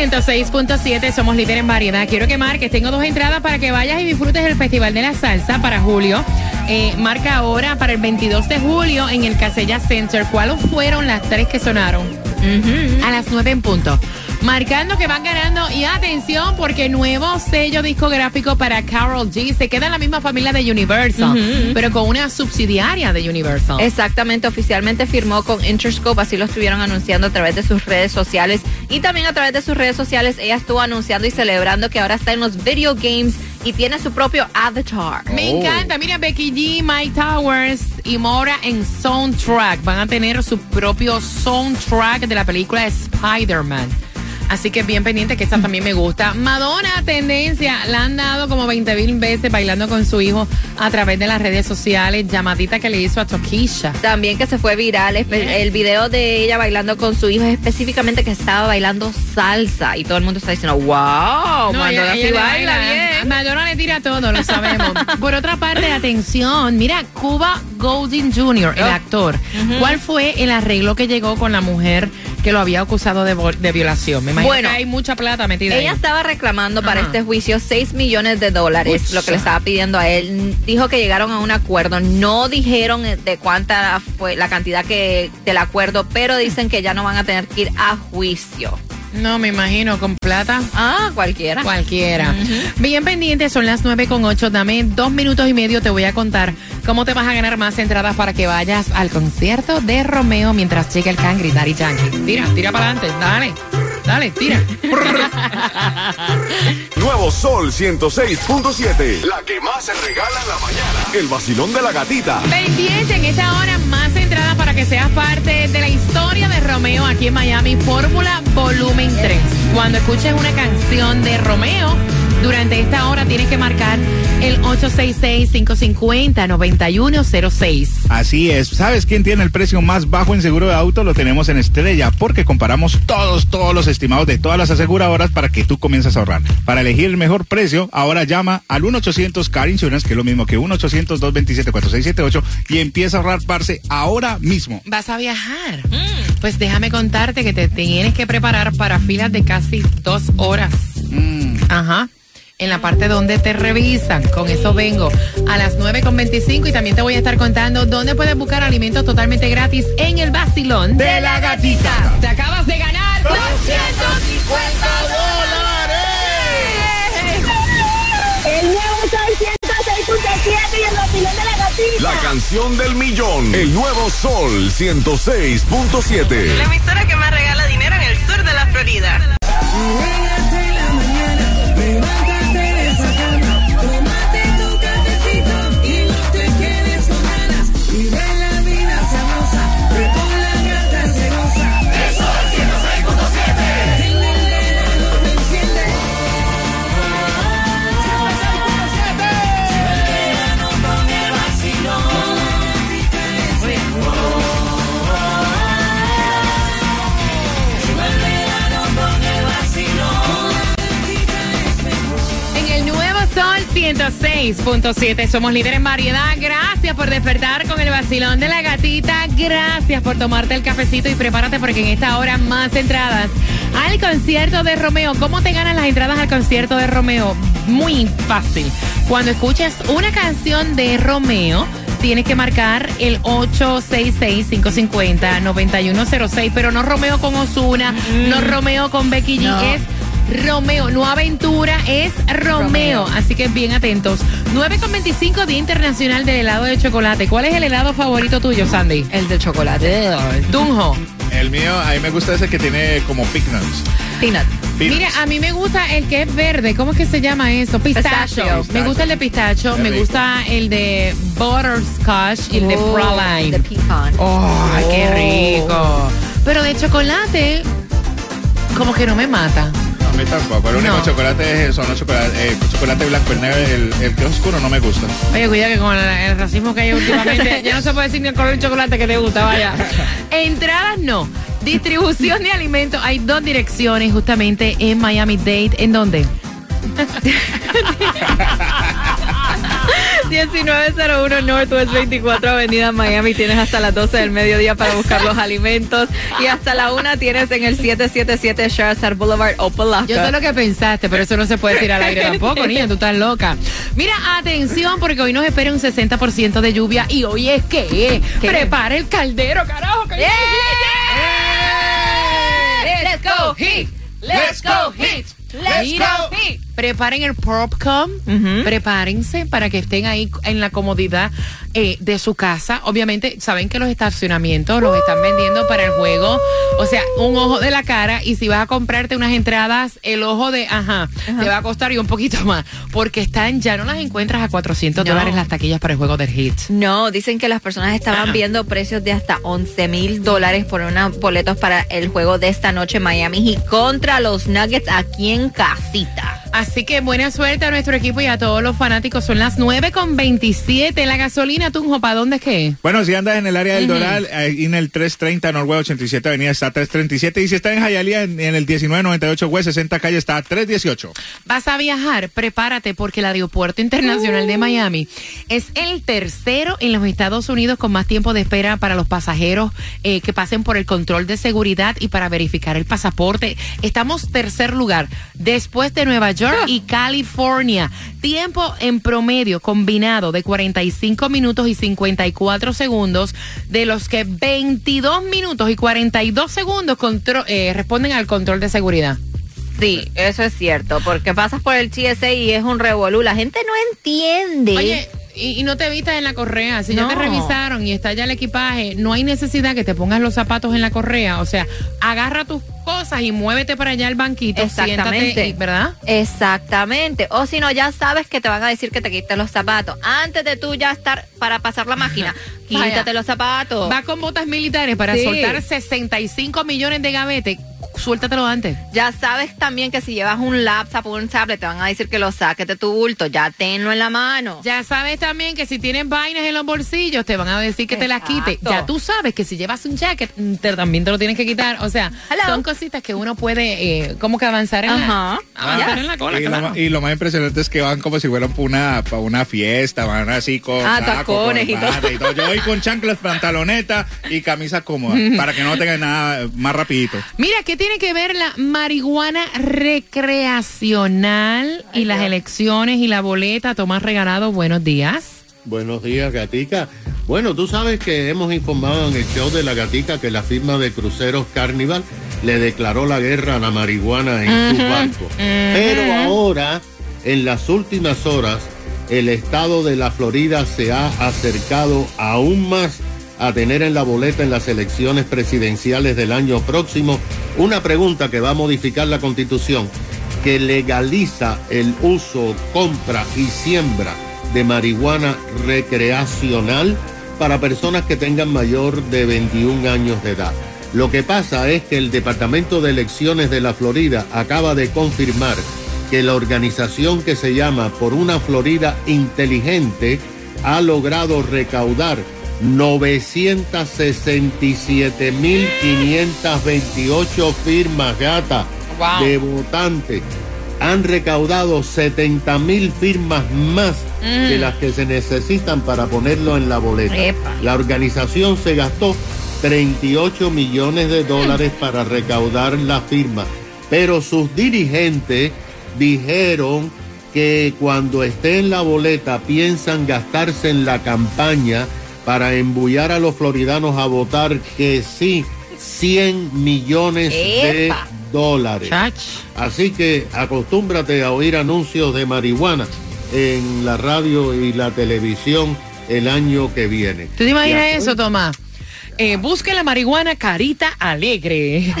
106.7 somos líderes en variedad. Quiero que marques, tengo dos entradas para que vayas y disfrutes del Festival de la Salsa para julio. Eh, marca ahora para el 22 de julio en el Casella Center. ¿Cuáles fueron las tres que sonaron? A las 9 en punto. Marcando que van ganando y atención porque nuevo sello discográfico para Carol G. Se queda en la misma familia de Universal, pero con una subsidiaria de Universal. Exactamente, oficialmente firmó con Interscope, así lo estuvieron anunciando a través de sus redes sociales. Y también a través de sus redes sociales, ella estuvo anunciando y celebrando que ahora está en los video games y tiene su propio avatar. Me encanta. Mira, Becky G, Mike Towers y Mora en Soundtrack. Van a tener su propio soundtrack de la película Spider-Man. Así que bien pendiente que esta también me gusta. Madonna, tendencia, la han dado como 20 mil veces bailando con su hijo a través de las redes sociales. Llamadita que le hizo a Tokisha. También que se fue viral el video de ella bailando con su hijo, específicamente que estaba bailando salsa. Y todo el mundo está diciendo, wow, No, Madonna sí baila bien. Madonna le tira todo, lo sabemos. Por otra parte, atención, mira, Cuba Golding Jr., el Oh. actor. ¿Cuál fue el arreglo que llegó con la mujer que lo había acusado de, de violación? Me imagino Bueno, que hay mucha plata metida Ella ahí. estaba reclamando para este juicio 6 millones de dólares, lo que le estaba pidiendo a él. Dijo que llegaron a un acuerdo. No dijeron eh, de cuánta fue la cantidad que del acuerdo, pero dicen que ya no van a tener que ir a juicio. No, me imagino, con plata. Ah, cualquiera. Cualquiera. Bien pendiente, son las 9 con 8. Dame dos minutos y medio, te voy a contar cómo te vas a ganar más entradas para que vayas al concierto de Romeo mientras llega el Cangri Daddy Yankee. Tira, tira para adelante, dale, dale, tira. Nuevo Sol 106.7. La que más se regala en la mañana. El vacilón de la gatita. Pendiente en esta hora, más entradas para que seas parte de la historia de Romeo aquí en Miami, Fórmula Volumen 3. Cuando escuches una canción de Romeo, durante esta hora tienes que marcar el 866-550-9106. Así es. ¿Sabes quién tiene el precio más bajo en seguro de auto? Lo tenemos en Estrella porque comparamos todos, todos los estimados de todas las aseguradoras para que tú comiences a ahorrar. Para elegir el mejor precio, ahora llama al 1-800 Car Insurance, que es lo mismo que 1-800-227-4678 y empieza a ahorrar parce ahora mismo. ¿Vas a viajar? Pues déjame contarte que te tienes que preparar para filas de casi dos horas. Ajá. En la parte donde te revisan. Con eso vengo a las 9.25 y también te voy a estar contando dónde puedes buscar alimentos totalmente gratis en el vacilón de la gatita. Te acabas de ganar 250 El nuevo Sol 106.7 y el vacilón de la gatita. La canción del millón. El nuevo Sol 106.7. La emisora que más regala dinero en el sur de 106.7 somos líderes en variedad. Gracias por despertar con el vacilón de la gatita. Gracias por tomarte el cafecito y prepárate porque en esta hora más entradas al concierto de Romeo. ¿Cómo te ganan las entradas al concierto de Romeo? Muy fácil. Cuando escuches una canción de Romeo, tienes que marcar el 866-550-9106, pero no Romeo con Osuna, no Romeo con Becky G, No. es Romeo, no aventura, es Romeo. Romeo. Así que bien atentos. 9.25 Día Internacional del Helado de Chocolate. ¿Cuál es el helado favorito tuyo, Sandy? El de chocolate. Tunjo. El mío, a mí me gusta ese que tiene como peanuts. Peanut. Peanuts. Mira, a mí me gusta el que es verde. ¿Cómo es que se llama eso? Pistacho. Pistacho. Me gusta el de pistacho. Me gusta el de butterscotch y el de Oh, praline. De pecan. Oh, ay, qué rico. Pero de chocolate, como que no me mata. Tampoco. El único No. chocolate es son los chocolates, eh, chocolate blanco, el negro, el, el que es oscuro no me gusta. Oye, cuida que con el, el racismo que hay últimamente, ya no se puede decir ni el color del chocolate que te gusta, vaya. Entradas no. Distribución de alimentos. Hay dos direcciones justamente en Miami Dade. ¿En dónde? 1901 Northwest 24 Avenida Miami. Tienes hasta las 12 del mediodía para buscar los alimentos. Y hasta la 1 tienes en el 777 Sherazard Boulevard, Opalaca. Yo sé lo que pensaste, pero eso no se puede decir al aire tampoco, niña, tú estás loca. Mira, atención, porque hoy nos espera un 60% de lluvia y hoy es que prepara el caldero, carajo. Que Yeah. Yeah. Let's go heat. Let's go heat. Let's go heat. Preparen el popcorn, Ujú. prepárense para que estén ahí en la comodidad eh, de su casa. Obviamente, saben que los estacionamientos los están vendiendo para el juego. O sea, un ojo de la cara. Y si vas a comprarte unas entradas, el ojo de, ajá, te va a costar y un poquito más. Porque están, ya no las encuentras a 400 No. dólares las taquillas para el juego del hit. No, dicen que las personas estaban viendo precios de hasta 11 mil dólares por unos boletos para el juego de esta noche Miami Heat contra los Nuggets aquí en casita. Así que buena suerte a nuestro equipo y a todos los fanáticos. Son las 9 con 27. La gasolina, Tunjo, ¿para dónde es que? Bueno, si andas en el área del Doral, ahí en el 330 Norway 87 Avenida está 337. Y si estás en Hialeah, en, en el 1998 West 60 Calle está 318. Vas a viajar, prepárate porque el Aeropuerto Internacional de Miami es el tercero en los Estados Unidos con más tiempo de espera para los pasajeros eh, que pasen por el control de seguridad y para verificar el pasaporte. Estamos tercer lugar después de Nueva York y California. Tiempo en promedio combinado de 45 minutos y 54 segundos, de los que 22 minutos y 42 segundos eh, responden al control de seguridad. Sí, eso es cierto, porque pasas por el TSA y es un revolú. La gente no entiende. Oye, y, y no te vistas en la correa. Si ya te revisaron y está ya el equipaje, no hay necesidad que te pongas los zapatos en la correa. O sea, agarra tus cosas y muévete para allá al banquito. Exactamente. Y- ¿verdad? Exactamente. O si no, ya sabes que te van a decir que te quites los zapatos. Antes de tú ya estar para pasar la máquina, Vaya. quítate los zapatos. Va con botas militares para Sí. soltar 65 millones de gavetes. Suéltatelo antes. Ya sabes también que si llevas un laptop o un tablet, te van a decir que lo saques de tu bulto. Ya tenlo en la mano. Ya sabes también que si tienes vainas en los bolsillos, te van a decir que te las quites. Exacto. Ya tú sabes que si llevas un jacket, mm, te- también te lo tienes que quitar. O sea, Hello. son cositas que uno puede eh, como que avanzar en, Ajá. la, avanzar Yes. en la cola. Y lo, claro. ma- y lo más impresionante es que van como si fueran para una, pa' una fiesta, van así con Ah, saco, tacones y todo. y todo. Yo voy con chanclas, pantaloneta y camisa cómoda, para que no tengan nada más rapidito. Mira, ¿qué tiene que ver la marihuana recreacional y las elecciones y la boleta? Tomás Regalado, buenos días. Buenos días, Gatica. Bueno, tú sabes que hemos informado en el show de la Gatica que la firma de cruceros Carnival le declaró la guerra a la marihuana en su barco. Pero ahora, en las últimas horas, el estado de la Florida se ha acercado aún más a tener en la boleta en las elecciones presidenciales del año próximo una pregunta que va a modificar la constitución que legaliza el uso, compra y siembra de marihuana recreacional para personas que tengan mayor de 21 años de edad. Lo que pasa es que el Departamento de Elecciones de la Florida acaba de confirmar que la organización que se llama Por una Florida Inteligente ha logrado recaudar 967.528 firmas, gata, Wow. de votantes. Han recaudado 70.000 firmas más de las que se necesitan para ponerlo en la boleta. Epa. La organización se gastó 38 millones de dólares para recaudar la firma, pero sus dirigentes dijeron que cuando esté en la boleta piensan gastarse en la campaña para embullar a los floridanos a votar que sí 100 millones de dólares. Chach. Así que acostúmbrate a oír anuncios de marihuana en la radio y la televisión el año que viene. ¿Tú te imaginas Ya. eso, Tomás? Eh, busque la marihuana carita alegre.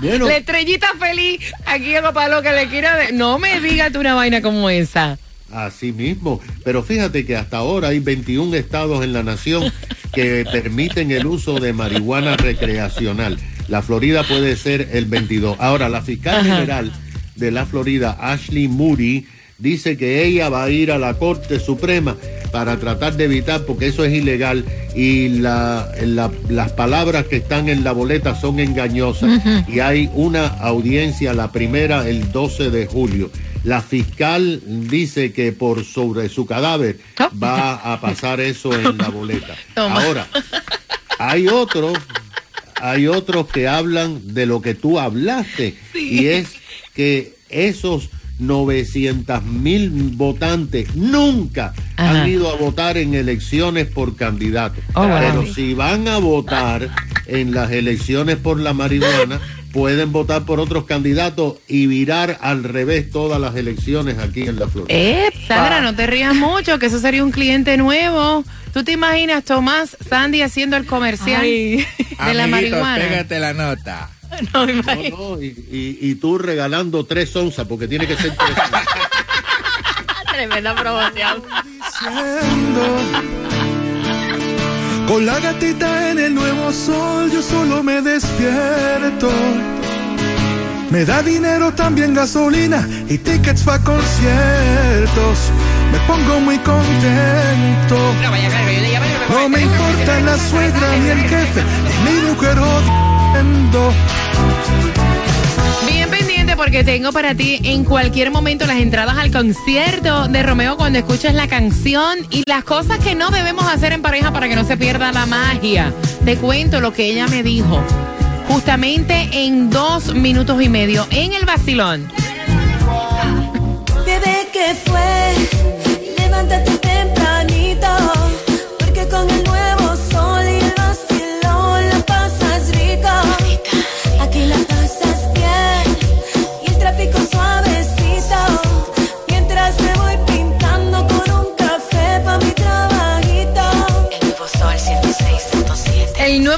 Bueno, La estrellita feliz aquí en Palo que le quiera de... No me digas tú una vaina como esa. Así mismo, pero fíjate que hasta ahora hay 21 estados en la nación que permiten el uso de marihuana recreacional. La Florida puede ser el 22. Ahora, la fiscal general de la Florida, Ashley Moody, dice que ella va a ir a la Corte Suprema para tratar de evitar, porque eso es ilegal y la- la- las palabras que están en la boleta son engañosas. Y hay una audiencia, la primera, el 12 de julio. La fiscal dice que por sobre su cadáver Oh. va a pasar eso en la boleta. Ahora, hay otros, hay otros que hablan de lo que tú hablaste y es que esos 900 mil votantes nunca Ajá. han ido a votar en elecciones por candidato. Oh, wow. Pero si van a votar en las elecciones por la marihuana, pueden votar por otros candidatos y virar al revés todas las elecciones aquí en la Florida. Sandra, no te rías mucho, que eso sería un cliente nuevo. ¿Tú te imaginas, Tomás, Sandy haciendo el comercial de la marihuana? pégate la nota. No, No, imagino. no, y, y- y tú regalando tres onzas, porque tiene que ser tres onzas. Tremenda promoción. Con la gatita en el nuevo sol, yo solo me despierto. Me da dinero, también gasolina y tickets para conciertos. Me pongo muy contento. No me importa la suegra ni el jefe, ni mi mujer odiando. Porque tengo para ti en cualquier momento las entradas al concierto de Romeo cuando escuches la canción y las cosas que no debemos hacer en pareja para que no se pierda la magia. Te cuento lo que ella me dijo justamente en dos minutos y medio en el vacilón.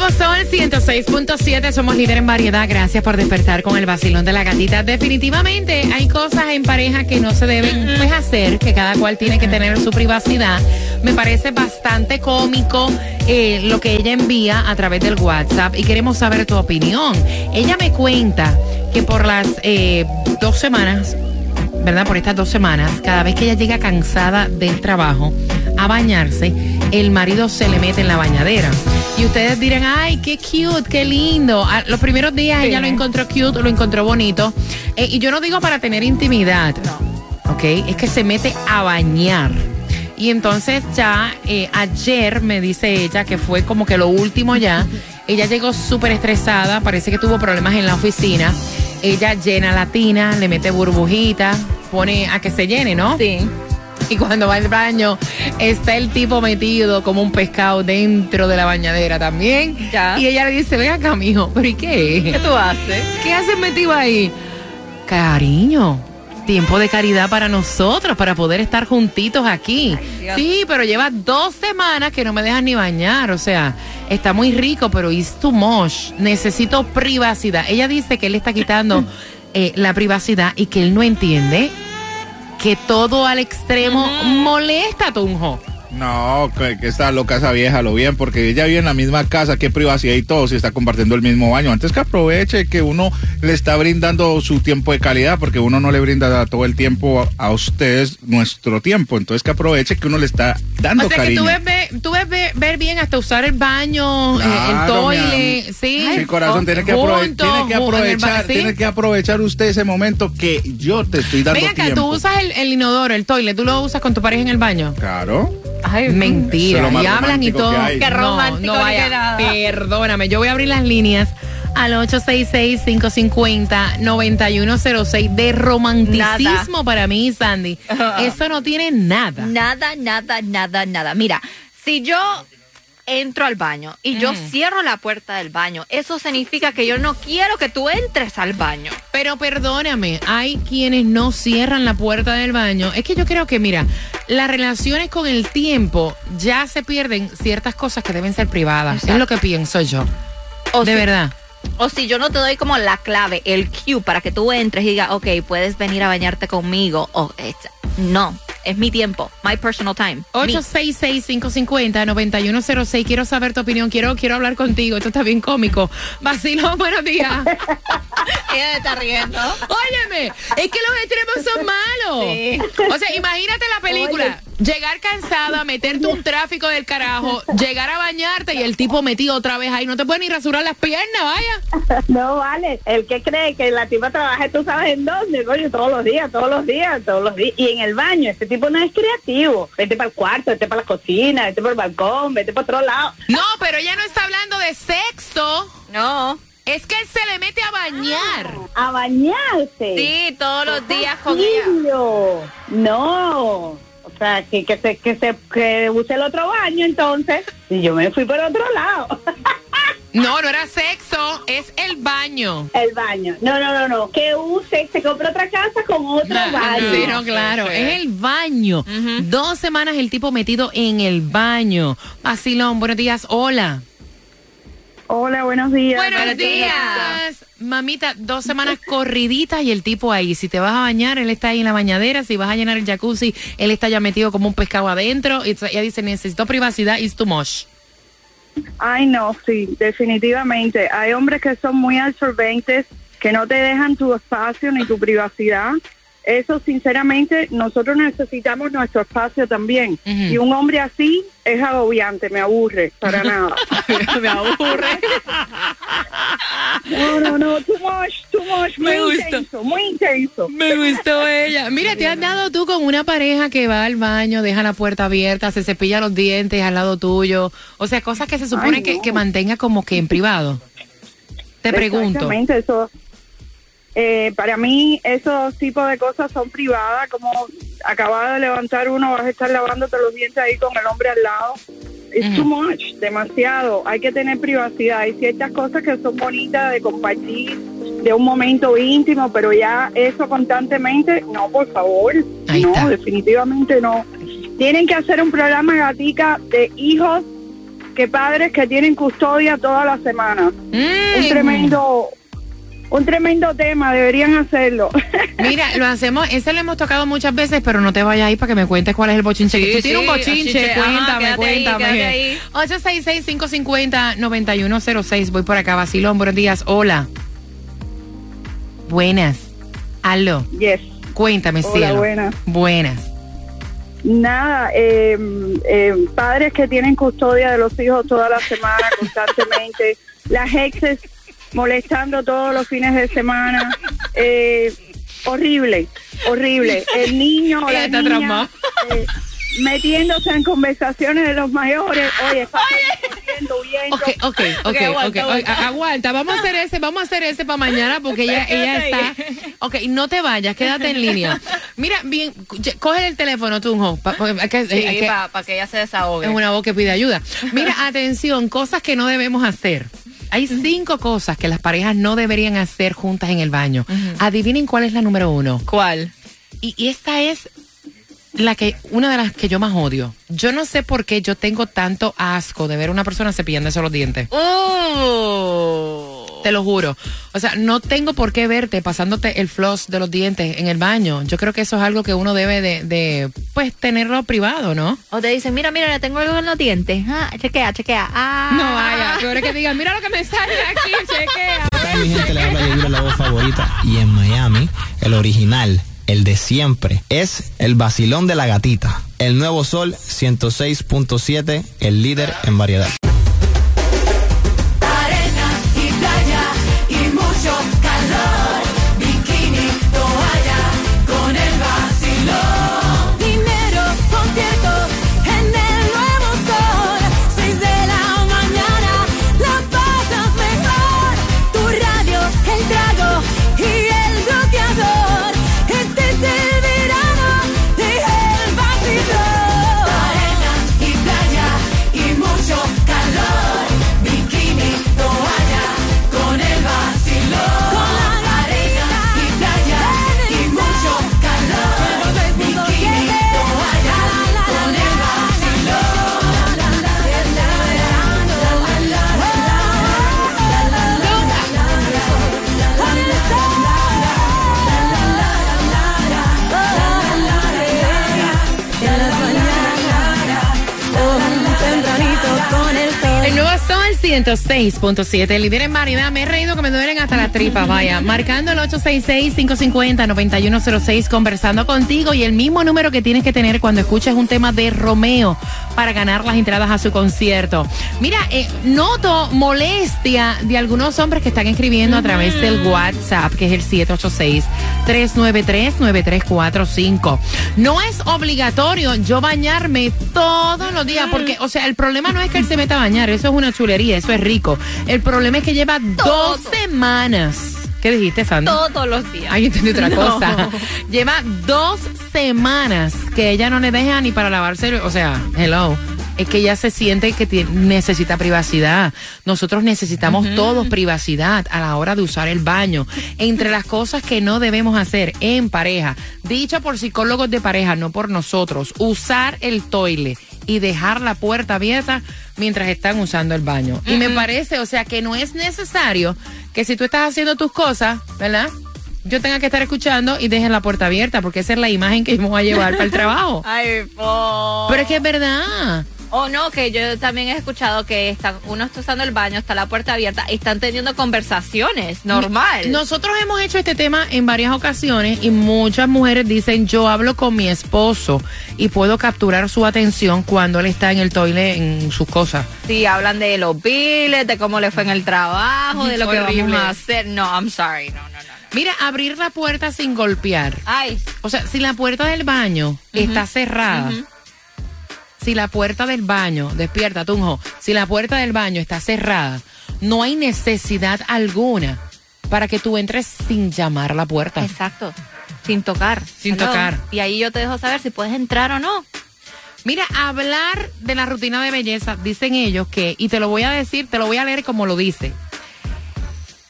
Nuevo sol 106.7, somos líder en variedad. Gracias por despertar con el vacilón de la gatita. Definitivamente hay cosas en pareja que no se deben pues, hacer, que cada cual tiene que tener su privacidad. Me parece bastante cómico eh, lo que ella envía a través del WhatsApp y queremos saber tu opinión. Ella me cuenta que por las eh, dos semanas ¿verdad? Por estas dos semanas, cada vez que ella llega cansada del trabajo a bañarse, el marido se le mete en la bañadera. Y ustedes dirán, ay, qué cute, qué lindo. Ah, Los primeros días ella lo encontró cute, lo encontró bonito. Eh, y yo no digo para tener intimidad, ¿ok? Es que se mete a bañar. Y entonces ya eh, ayer me dice ella que fue como que lo último ya. Ella llegó súper estresada, parece que tuvo problemas en la oficina. Ella llena la tina, le mete burbujita, pone a que se llene, ¿no? Sí. Y cuando va al baño, está el tipo metido como un pescado dentro de la bañadera también. Ya. Y ella le dice, ven acá, mijo, ¿pero y qué? ¿Qué tú haces? ¿Qué haces metido ahí? Cariño, tiempo de caridad para nosotros, para poder estar juntitos aquí. Sí, pero lleva dos semanas que no me dejas ni bañar. O sea, está muy rico, pero it's too much. Necesito privacidad. Ella dice que él está quitando eh, la privacidad y que él no entiende que todo al extremo molesta a Tunjo. No, que, que está loca esa vieja, lo bien, porque ella vive en la misma casa, qué privacidad y todo, si está compartiendo el mismo baño. Antes que aproveche que uno le está brindando su tiempo de calidad, porque uno no le brinda todo el tiempo a, a ustedes nuestro tiempo. Entonces que aproveche que uno le está dando O sea, cariño. que tú ves, tú ves ver, ver bien hasta usar el baño, eh, el toile, mi sí. Sí, corazón, tiene que, tiene que aprovechar, ¿sí? tiene que aprovechar usted ese momento que yo te estoy dando Ven acá, tiempo. tú usas el, el inodoro, el toile, tú lo usas con tu pareja en el baño. Claro. Ay, mentira. y hablan y todo. que. Qué No, romántico no ni vaya. Perdóname, yo voy a abrir las líneas al 866-550-9106 de romanticismo para mí, Sandy. Eso no tiene nada. Nada, nada, nada, nada. Mira, si yo entro al baño y yo Mm. cierro la puerta del baño, eso significa que yo no quiero que tú entres al baño. Pero perdóname, hay quienes no cierran la puerta del baño. Es que yo creo que, mira, las relaciones con el tiempo ya se pierden ciertas cosas que deben ser privadas. Exacto. Es lo que pienso yo. O de si- verdad. O si yo no te doy como la clave, el cue para que tú entres y digas, ok, puedes venir a bañarte conmigo. O it's- no, es mi tiempo, my personal time. Me. 866-550-9106. Quiero saber tu opinión. Quiero, quiero hablar contigo. Esto está bien cómico. Vacilón, buenos días. Ella está riendo. Óyeme, es que los extremos son malos. Sí. O sea, imagínate la película. Llegar cansada, meterte un tráfico del carajo, llegar a bañarte y el tipo metido otra vez ahí. No te puede ni rasurar las piernas, vaya. No vale, el que cree que la tipa trabaja, tú sabes en dónde, coño, todos los días, todos los días, todos los días. Y en el baño, este tipo no es creativo. Vete para el cuarto, vete para la cocina, vete para el balcón, vete para otro lado. No, pero ella no está hablando de sexo. No. Es que él se le mete a bañar. A bañarse. Sí, todos los días con ella. No. O sea, que, que, se, que, se, que use el otro baño entonces. Y yo me fui por otro lado. No, no era sexo, es el baño. el baño. No, no, no, no. Que use, se compra otra casa con otro baño. Sí, no, claro, es el baño. Dos semanas el tipo metido en el baño. Vacilón, buenos días, hola. Hola, buenos días. Buenos días. Mamita, dos semanas corriditas y el tipo ahí. Si te vas a bañar, él está ahí en la bañadera. Si vas a llenar el jacuzzi, él está ya metido como un pescado adentro. Y ella dice, necesito privacidad, it's too much. Ay, no, sí, definitivamente. Hay hombres que son muy absorbentes, que no te dejan tu espacio ni tu privacidad. Eso, sinceramente, nosotros necesitamos nuestro espacio también. Y un hombre así es agobiante, me aburre, para nada. Me aburre. No, no, no, too much, too much, muy Me gustó. intenso, muy intenso. Me gustó ella. Mira, te has dado tú con una pareja que va al baño, deja la puerta abierta, se cepilla los dientes al lado tuyo. O sea, cosas que se supone Ay, que, que mantenga como que en privado. Te pregunto. Exactamente, eso. Eh, para mí, esos tipos de cosas son privadas, como acabas de levantar uno, vas a estar lavándote los dientes ahí con el hombre al lado. Es too much, demasiado. Hay que tener privacidad. Hay ciertas cosas que son bonitas de compartir, de un momento íntimo, pero ya eso constantemente, no, por favor. Ahí no, está. definitivamente no. Tienen que hacer un programa gatica de hijos que padres que tienen custodia toda la semana Mm. un tremendo un tremendo tema deberían hacerlo Mira, lo hacemos, ese lo hemos tocado muchas veces, pero no te vayas ahí para que me cuentes cuál es el bochinche. Sí, Tú tienes un bochinche, bochinche. Ajá, cuéntame, quédate ahí, cuéntame. quédate ahí. 866-550-9106. Voy por acá, Basilón. Buenos días. Hola. Buenas. Aló. yes Cuéntame, Hola, cielo. buenas. Buenas. nada eh, eh, padres que tienen custodia de los hijos toda la semana constantemente las exes molestando todos los fines de semana eh, horrible horrible el niño o la está niña eh, metiéndose en conversaciones de los mayores oye pasan corriendo, huyendo. Ok, ok, ok, Ok, aguanta. Vamos a hacer ese, vamos a hacer ese para mañana porque ella, ella está. Ok, no te vayas, quédate en línea. Mira, bien, coge el teléfono, Tunjo. para que ella se desahogue. Es una voz que pide ayuda. Mira, atención, cosas que no debemos hacer. Hay cinco cosas que las parejas no deberían hacer juntas en el baño. Adivinen cuál es la número uno. ¿Cuál? Y, y esta es la que, una de las que yo más odio. Yo no sé por qué yo tengo tanto asco de ver a una persona cepillándose los dientes. Uh. Te lo juro. O sea, no tengo por qué verte pasándote el floss de los dientes en el baño. Yo creo que eso es algo que uno debe de, de pues, tenerlo privado, ¿no? O te dicen, mira, mira, tengo algo en los dientes. Ah, chequea, chequea. Ah. No vaya, peor es que digan, mira lo que me sale de aquí, chequea. ¿Qué tal, mi gente? Le habla Yadira, la voz favorita. Y en Miami, el original, el de siempre, es el vacilón de la gatita. El nuevo sol 106.7, el líder en variedad. 106.7, líder en variedad. Me he reído que me duelen hasta las tripas, vaya. Marcando el 866-550-9106, conversando contigo y el mismo número que tienes que tener cuando escuches un tema de Romeo para ganar las entradas a su concierto. Mira, eh, noto molestia de algunos hombres que están escribiendo a través del WhatsApp, que es el 786-393-9345. No es obligatorio yo bañarme todos los días, porque, o sea, el problema no es que él se meta a bañar, eso es una chulería, eso es rico. El problema es que lleva dos semanas. ¿Qué dijiste, Sandra? Todos los días. Ay, entendí otra No. cosa. Lleva dos semanas que ella no le deja ni para lavarse, o sea, hello. Es que ella se siente que tie- necesita privacidad. Nosotros necesitamos todos privacidad a la hora de usar el baño. Entre las cosas que no debemos hacer en pareja, dicho por psicólogos de pareja, no por nosotros, usar el toile y dejar la puerta abierta mientras están usando el baño. Y me parece, o sea, que no es necesario que si tú estás haciendo tus cosas, ¿verdad? Yo tenga que estar escuchando y dejen la puerta abierta, porque esa es la imagen que voy a llevar para el trabajo. Ay, po. Pero es que es verdad. O no, que yo también he escuchado que están, uno está usando el baño, está la puerta abierta y están teniendo conversaciones, normal. Nosotros hemos hecho este tema en varias ocasiones y muchas mujeres dicen, yo hablo con mi esposo y puedo capturar su atención cuando él está en el toile en sus cosas. Sí, hablan de los biles, de cómo le fue en el trabajo, de lo que vamos a hacer. No, I'm sorry, no, no, no. Mira, abrir la puerta sin golpear. Ay, O sea, si la puerta del baño está cerrada, si la puerta del baño, despierta, Tunjo, si la puerta del baño está cerrada, no hay necesidad alguna para que tú entres sin llamar a la puerta. exacto. Sin tocar. Sin Hello. tocar. Y ahí yo te dejo saber si puedes entrar o no. Mira, hablar de la rutina de belleza, dicen ellos que, y te lo voy a decir, te lo voy a leer como lo dice.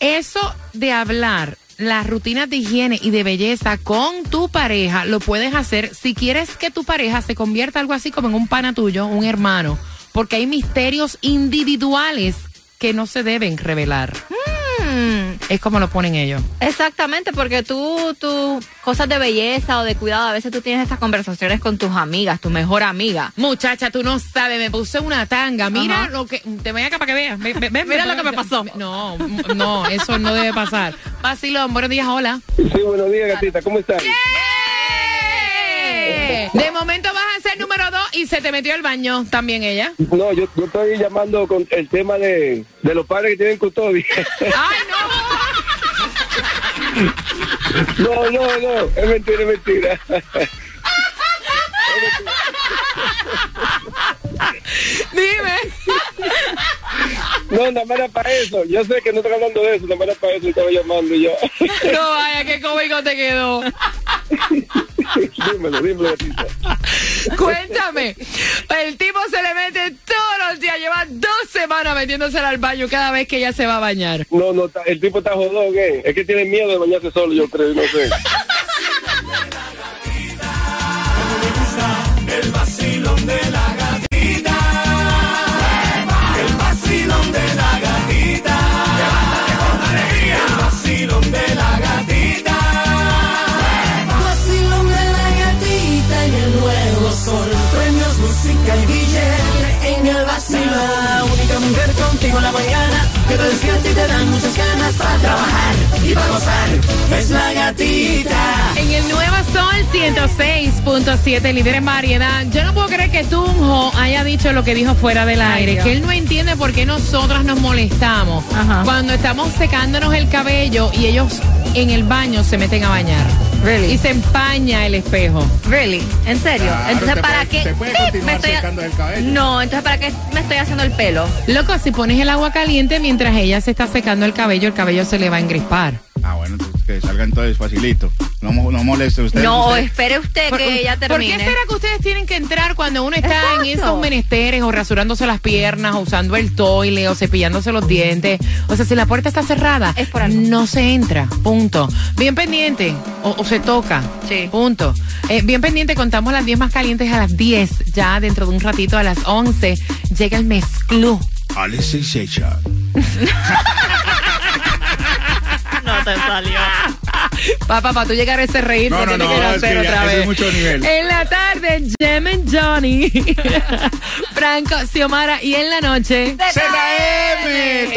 Eso de hablar las rutinas de higiene y de belleza con tu pareja lo puedes hacer si quieres que tu pareja se convierta algo así como en un pana tuyo, un hermano, porque hay misterios individuales que no se deben revelar. Mm, Es como lo ponen ellos. exactamente, porque tú, tú, cosas de belleza o de cuidado, a veces tú tienes estas conversaciones con tus amigas, tu mejor amiga. Muchacha, tú no sabes, me puse una tanga. Mira Ajá. lo que. Te voy acá para que veas. Mira lo que me pasó. No, no, eso no debe pasar. Vacilón, buenos días, hola. Sí, buenos días, gatita. ¿Cómo estás? ¡Eh! De momento vas a y se te metió al baño también ella. No, yo, yo estoy llamando con el tema de, de los padres que tienen custodia. ¡Ay, no! no, no, no. Es mentira, es mentira. Dime. No, nada más era para eso. Yo sé que no estoy hablando de eso, nada más era para eso. Estaba llamando yo. No vaya, qué cómico te quedó. dímelo, dímelo, gatita. Cuéntame. El tipo se le mete todos los días, lleva dos semanas metiéndose al baño cada vez que ella se va a bañar. No, no, está- el tipo está jodón, ¿eh? Es que tiene miedo de bañarse solo, yo creo, no sé. El vacilón de la 106.7, líder en variedad. Yo no puedo creer que Tunjo haya dicho lo que dijo fuera del aire, Dios. que él no entiende por qué nosotras nos molestamos Ajá. cuando estamos secándonos el cabello y ellos en el baño se meten a bañar. Really? Y se empaña el espejo. Really, en serio. Claro, entonces, ¿para puede- qué? puede me estoy el cabello. No, entonces, ¿para qué me estoy haciendo el pelo? Loco, si pones el agua caliente mientras ella se está secando el cabello, el cabello se le va a engrispar. Ah, bueno, entonces que salga entonces facilito. No, no moleste usted. no, usted- espere usted ¿Por, que ella por termine. qué será que ustedes tienen que entrar cuando uno está en esos menesteres o rasurándose las piernas o usando el toile o cepillándose los dientes? O sea, si la puerta está cerrada, Es por algo. no se entra, punto. Bien pendiente o, o se toca, Sí. punto. Eh, bien pendiente, contamos las 10 más calientes a las 10, ya dentro de un ratito a las 11 llega el mezclú. Alexei Sechar. No te salió. Papá, para tú llegar a ese reír, No, no, tienes no, que que ya- otra es vez. mucho nivel. En la tarde, Jem and Johnny, Franco, Xiomara y en la noche, ZM.